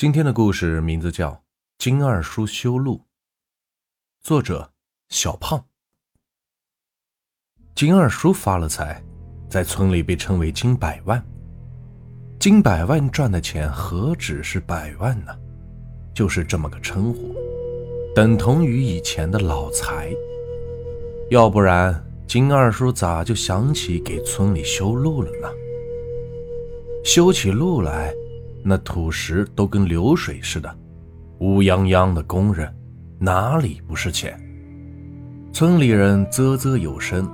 今天的故事名字叫《金二叔修路》，作者小胖。金二叔发了财，在村里被称为金百万。金百万赚的钱何止是百万呢？就是这么个称呼，等同于以前的老财。要不然，金二叔咋就想起给村里修路了呢？修起路来。那土石都跟流水似的，乌泱泱的工人，哪里不是钱？村里人啧啧有声，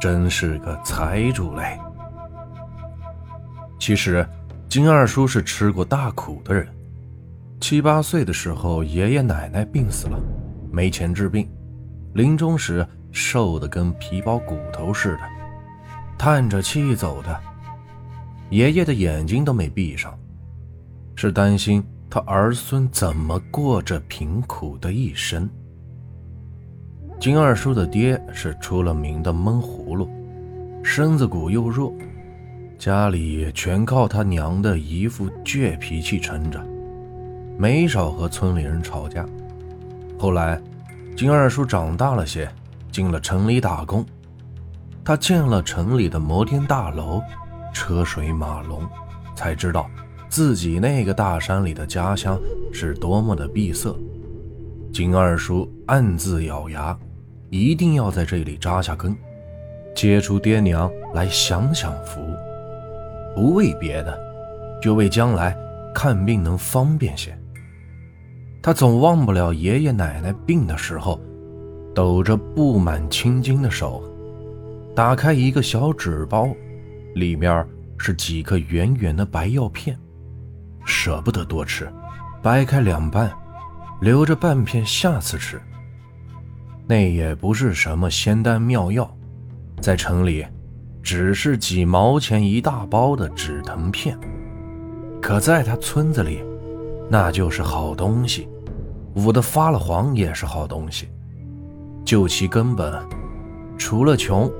真是个财主嘞。其实，金二叔是吃过大苦的人。七八岁的时候，爷爷奶奶病死了，没钱治病，临终时瘦得跟皮包骨头似的，叹着气走的。爷爷的眼睛都没闭上。是担心他儿孙怎么过这贫苦的一生。金二叔的爹是出了名的闷葫芦，身子骨又弱，家里全靠他娘的一副倔脾气撑着，没少和村里人吵架。后来，金二叔长大了些，进了城里打工，他见了城里的摩天大楼，车水马龙，才知道。自己那个大山里的家乡是多么的闭塞，金二叔暗自咬牙，一定要在这里扎下根，接出爹娘来享享福，不为别的，就为将来看病能方便些。他总忘不了爷爷奶奶病的时候，抖着布满青筋的手，打开一个小纸包，里面是几颗圆圆的白药片。舍不得多吃，掰开两半，留着半片下次吃。那也不是什么仙丹妙药，在城里，只是几毛钱一大包的止疼片。可在他村子里，那就是好东西，捂得发了黄也是好东西。就其根本，除了穷，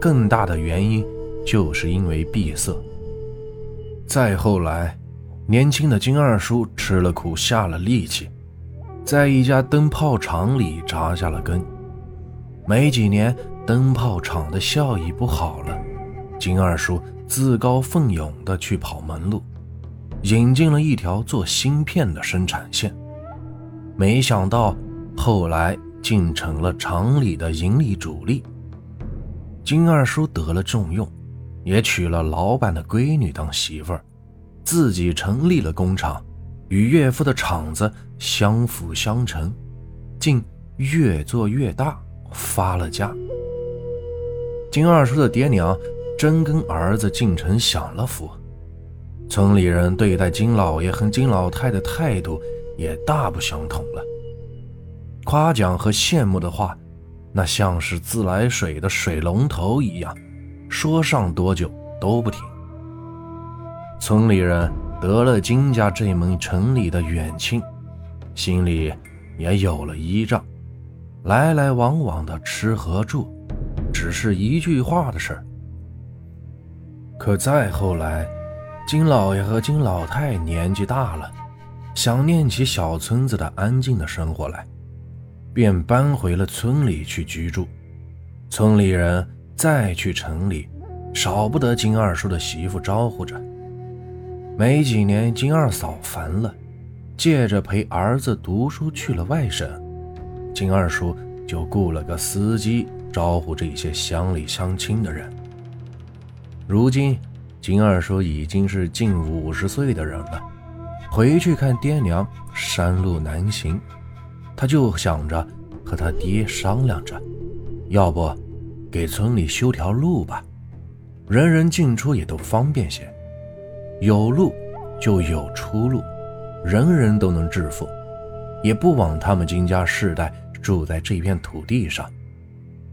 更大的原因就是因为闭塞。再后来。年轻的金二叔吃了苦，下了力气，在一家灯泡厂里扎下了根。没几年，灯泡厂的效益不好了，金二叔自告奋勇地去跑门路，引进了一条做芯片的生产线。没想到后来竟成了厂里的盈利主力。金二叔得了重用，也娶了老板的闺女当媳妇儿。自己成立了工厂，与岳父的厂子相辅相成，竟越做越大，发了家。金二叔的爹娘真跟儿子进城享了福，村里人对待金老爷和金老太的态度也大不相同了。夸奖和羡慕的话，那像是自来水的水龙头一样，说上多久都不停。村里人得了金家这门城里的远亲，心里也有了依仗，来来往往的吃和住，只是一句话的事儿。可再后来，金老爷和金老太年纪大了，想念起小村子的安静的生活来，便搬回了村里去居住。村里人再去城里，少不得金二叔的媳妇招呼着。没几年，金二嫂烦了，借着陪儿子读书去了外省，金二叔就雇了个司机招呼这些乡里乡亲的人。如今，金二叔已经是近五十岁的人了，回去看爹娘，山路难行，他就想着和他爹商量着，要不给村里修条路吧，人人进出也都方便些。有路就有出路，人人都能致富，也不枉他们金家世代住在这片土地上。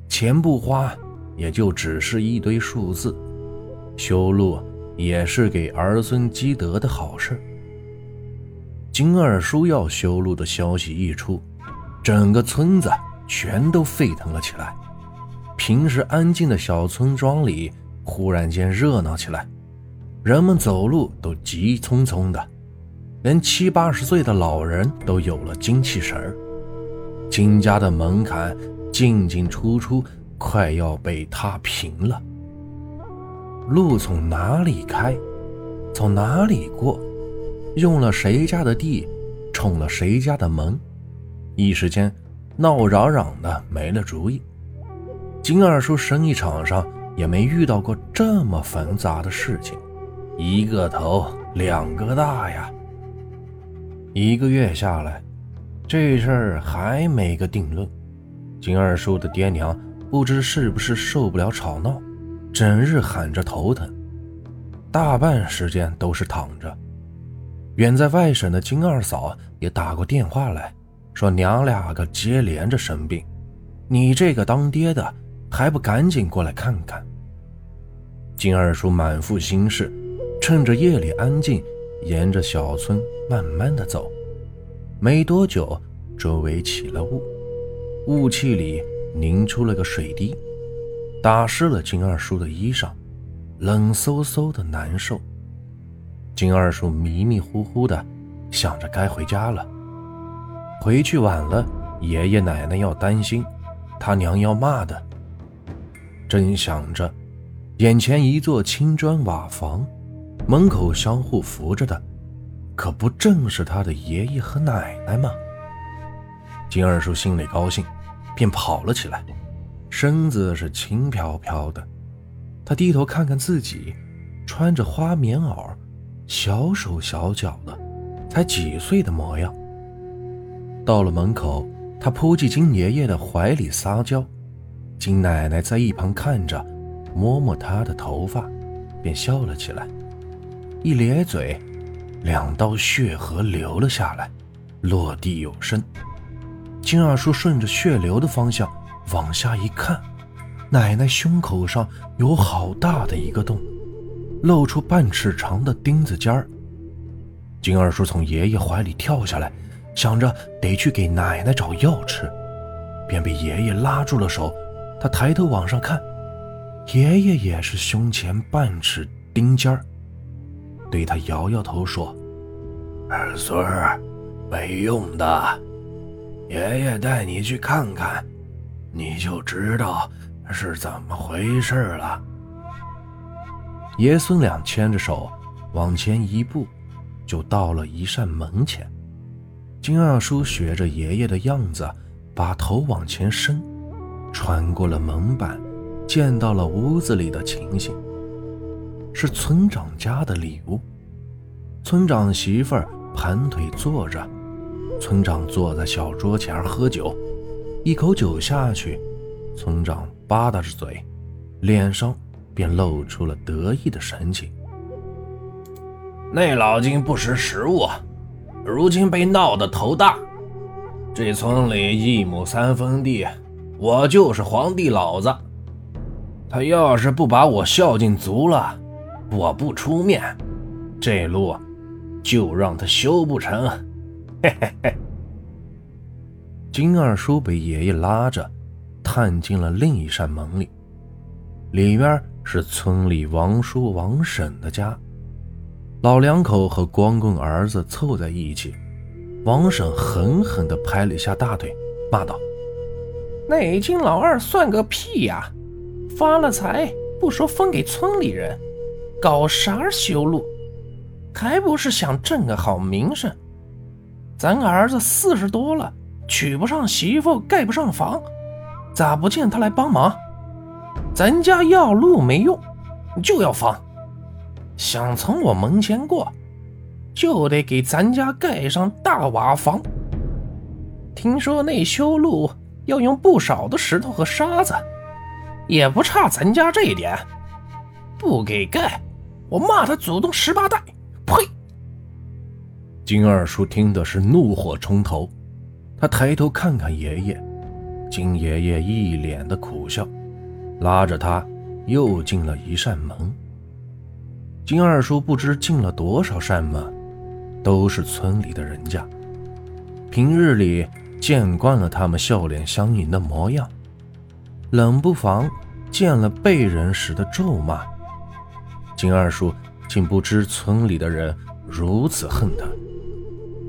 钱不花，也就只是一堆数字。修路也是给儿孙积德的好事。金二叔要修路的消息一出，整个村子全都沸腾了起来。平时安静的小村庄里，忽然间热闹起来。人们走路都急匆匆的，连七八十岁的老人都有了精气神儿。金家的门槛进进出出，快要被踏平了。路从哪里开，从哪里过，用了谁家的地，冲了谁家的门，一时间闹嚷嚷的没了主意。金二叔生意场上也没遇到过这么繁杂的事情，一个头两个大呀。一个月下来，这事儿还没个定论。金二叔的爹娘不知是不是受不了吵闹。整日喊着头疼，大半时间都是躺着。远在外省的金二嫂也打过电话来说：“娘俩个接连着生病，你这个当爹的还不赶紧过来看看？”金二叔满腹心事，趁着夜里安静，沿着小村慢慢的走。没多久，周围起了雾，雾气里凝出了个水滴。打湿了金二叔的衣裳，冷飕飕的难受。金二叔迷迷糊糊的想着该回家了，回去晚了，爷爷奶奶要担心，他娘要骂的。正想着，眼前一座青砖瓦房，门口相互扶着的，可不正是他的爷爷和奶奶吗？金二叔心里高兴，便跑了起来。身子是轻飘飘的，他低头看看自己，穿着花棉袄，小手小脚的，才几岁的模样。到了门口，他扑进金爷爷的怀里撒娇，金奶奶在一旁看着，摸摸他的头发，便笑了起来，一咧嘴，两道血河流了下来，落地有声。金二叔顺着血流的方向。往下一看，奶奶胸口上有好大的一个洞，露出半尺长的钉子尖儿。金二叔从爷爷怀里跳下来，想着得去给奶奶找药吃，便被爷爷拉住了手。他抬头往上看，爷爷也是胸前半尺钉尖儿，对他摇摇头说：“儿孙，没用的，爷爷带你去看看。”你就知道是怎么回事了。爷孙俩牵着手往前一步，就到了一扇门前。金二叔学着爷爷的样子，把头往前伸，穿过了门板，见到了屋子里的情形。是村长家的礼物。村长媳妇儿盘腿坐着，村长坐在小桌前喝酒。一口酒下去，村长吧嗒着嘴，脸上便露出了得意的神情。那老金不识时务，如今被闹得头大。这村里一亩三分地，我就是皇帝老子。他要是不把我孝敬足了，我不出面，这路就让他修不成。嘿嘿嘿。金二叔被爷爷拉着，探进了另一扇门里，里面是村里王叔王婶的家。老两口和光棍儿子凑在一起，王婶狠狠地拍了一下大腿，骂道：“那金老二算个屁呀！发了财不说分给村里人，搞啥修路？还不是想挣个好名声？咱儿子四十多了。”娶不上媳妇，盖不上房，咋不见他来帮忙？咱家要路没用，就要房。想从我门前过，就得给咱家盖上大瓦房。听说那修路要用不少的石头和沙子，也不差咱家这一点。不给盖，我骂他祖宗十八代！呸！金二叔听的是怒火冲头。他抬头看看爷爷，金爷爷一脸的苦笑，拉着他又进了一扇门。金二叔不知进了多少扇门，都是村里的人家。平日里见惯了他们笑脸相迎的模样，冷不防见了被人时的咒骂。金二叔竟不知村里的人如此恨他，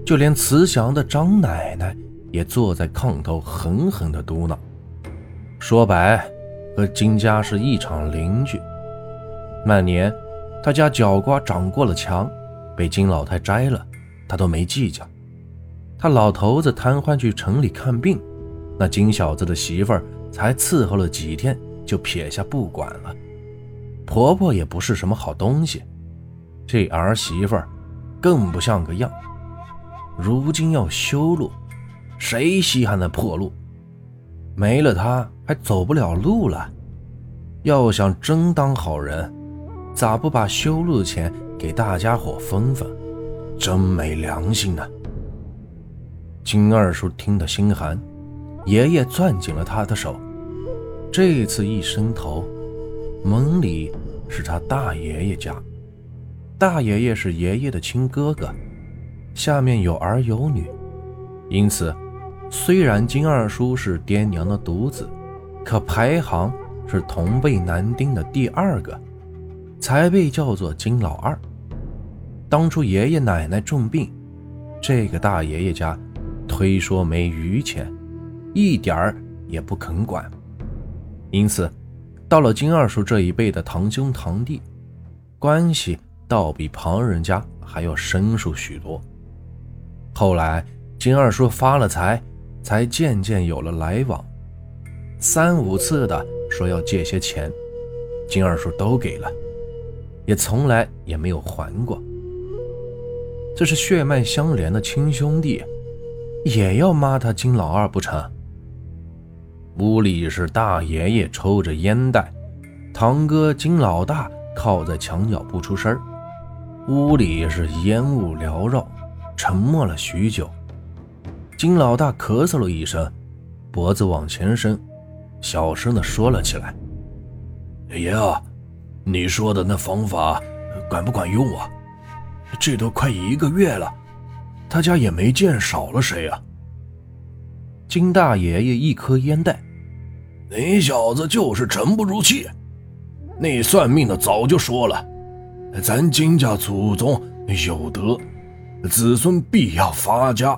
就连慈祥的张奶奶也坐在炕头狠狠地嘟囔：“说白，和金家是一场邻居。那年，他家角瓜长过了墙，被金老太摘了，他都没计较。他老头子瘫痪去城里看病，那金小子的媳妇儿才伺候了几天，就撇下不管了。婆婆也不是什么好东西，这儿媳妇儿更不像个样。”如今要修路，谁稀罕那破路？没了她还走不了路了。要想真当好人，咋不把修路的钱给大家伙分分？真没良心呐！金二叔听得心寒，爷爷攥紧了他的手。这次一伸头，门里是他大爷爷家。大爷爷是爷爷的亲哥哥。下面有儿有女，因此，虽然金二叔是爹娘的独子，可排行是同辈男丁的第二个，才被叫做金老二。当初爷爷奶奶重病，这个大爷爷家推说没余钱，一点儿也不肯管，因此，到了金二叔这一辈的堂兄堂弟，关系倒比旁人家还要生疏许多。后来，金二叔发了财，才渐渐有了来往，三五次的说要借些钱，金二叔都给了，也从来也没有还过。这是血脉相连的亲兄弟，也要骂他金老二不成？屋里是大爷爷抽着烟袋，堂哥金老大靠在墙角不出声屋里是烟雾缭绕。沉默了许久，金老大咳嗽了一声，脖子往前伸，小声的说了起来：“爷啊，你说的那方法管不管用啊？这都快一个月了，他家也没见少了谁啊。”金大爷爷一颗烟袋：“你小子就是沉不住气。那算命的早就说了，咱金家祖宗有德。”子孙必要发家，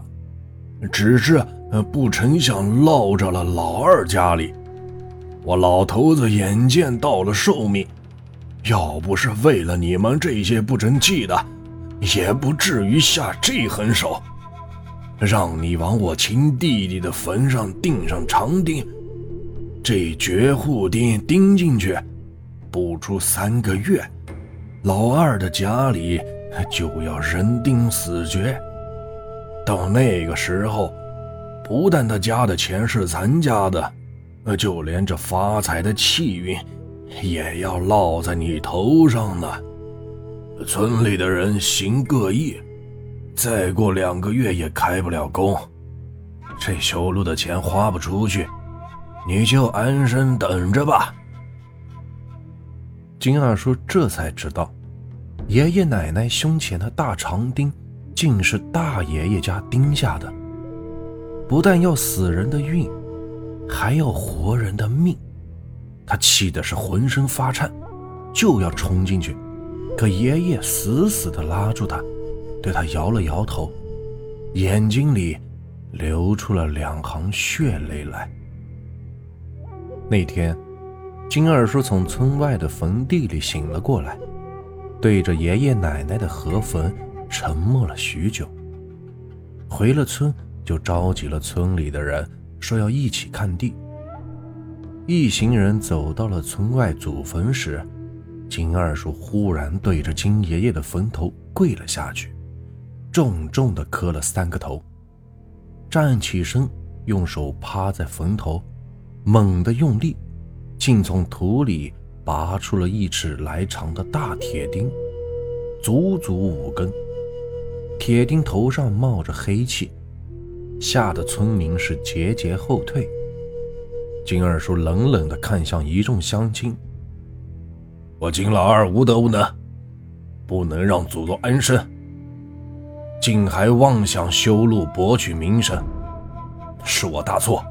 只是不成想落着了老二家里。我老头子眼见到了寿命，要不是为了你们这些不争气的，也不至于下这狠手，让你往我亲弟弟的坟上钉上长钉。这绝户钉钉进去，不出三个月，老二的家里。就要人丁死绝。到那个时候，不但他家的钱是咱家的，就连这发财的气运也要落在你头上呢。村里的人行各异，再过两个月也开不了工，这修路的钱花不出去，你就安生等着吧。金二叔这才知道。爷爷奶奶胸前的大长钉，竟是大爷爷家钉下的。不但要死人的运，还要活人的命。他气的是浑身发颤，就要冲进去，可爷爷死死地拉住他，对他摇了摇头，眼睛里流出了两行血泪来。那天，金二叔从村外的坟地里醒了过来。对着爷爷奶奶的河坟沉默了许久。回了村，就召集了村里的人，说要一起看地。一行人走到了村外祖坟时，金二叔忽然对着金爷爷的坟头跪了下去，重重地磕了三个头，站起身，用手趴在坟头，猛地用力，竟从土里。拔出了一尺来长的大铁钉，足足五根。铁钉头上冒着黑气，吓得村民是节节后退。金二叔冷冷地看向一众乡亲：“我金老二无德无能，不能让祖宗安生，竟还妄想修路博取名声，是我大错。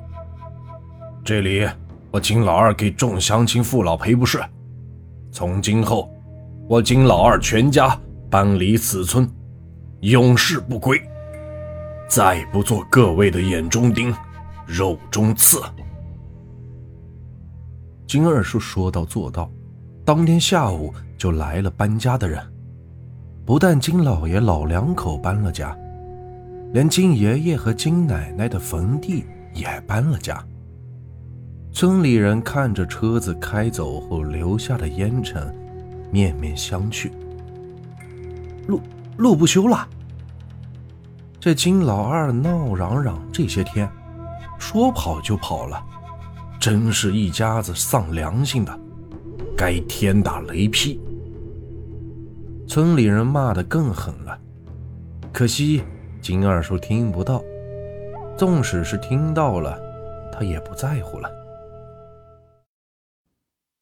这里。”我金老二给众乡亲父老赔不是，从今后，我金老二全家搬离此村，永世不归。再不做各位的眼中钉、肉中刺。金二叔说到做到，当天下午就来了搬家的人。不但金老爷老两口搬了家，连金爷爷和金奶奶的坟地也搬了家。村里人看着车子开走后留下的烟尘，面面相觑。路路不修了。这金老二闹嚷嚷这些天，说跑就跑了，真是一家子丧良心的，该天打雷劈！村里人骂得更狠了，可惜金二叔听不到，纵使是听到了，他也不在乎了。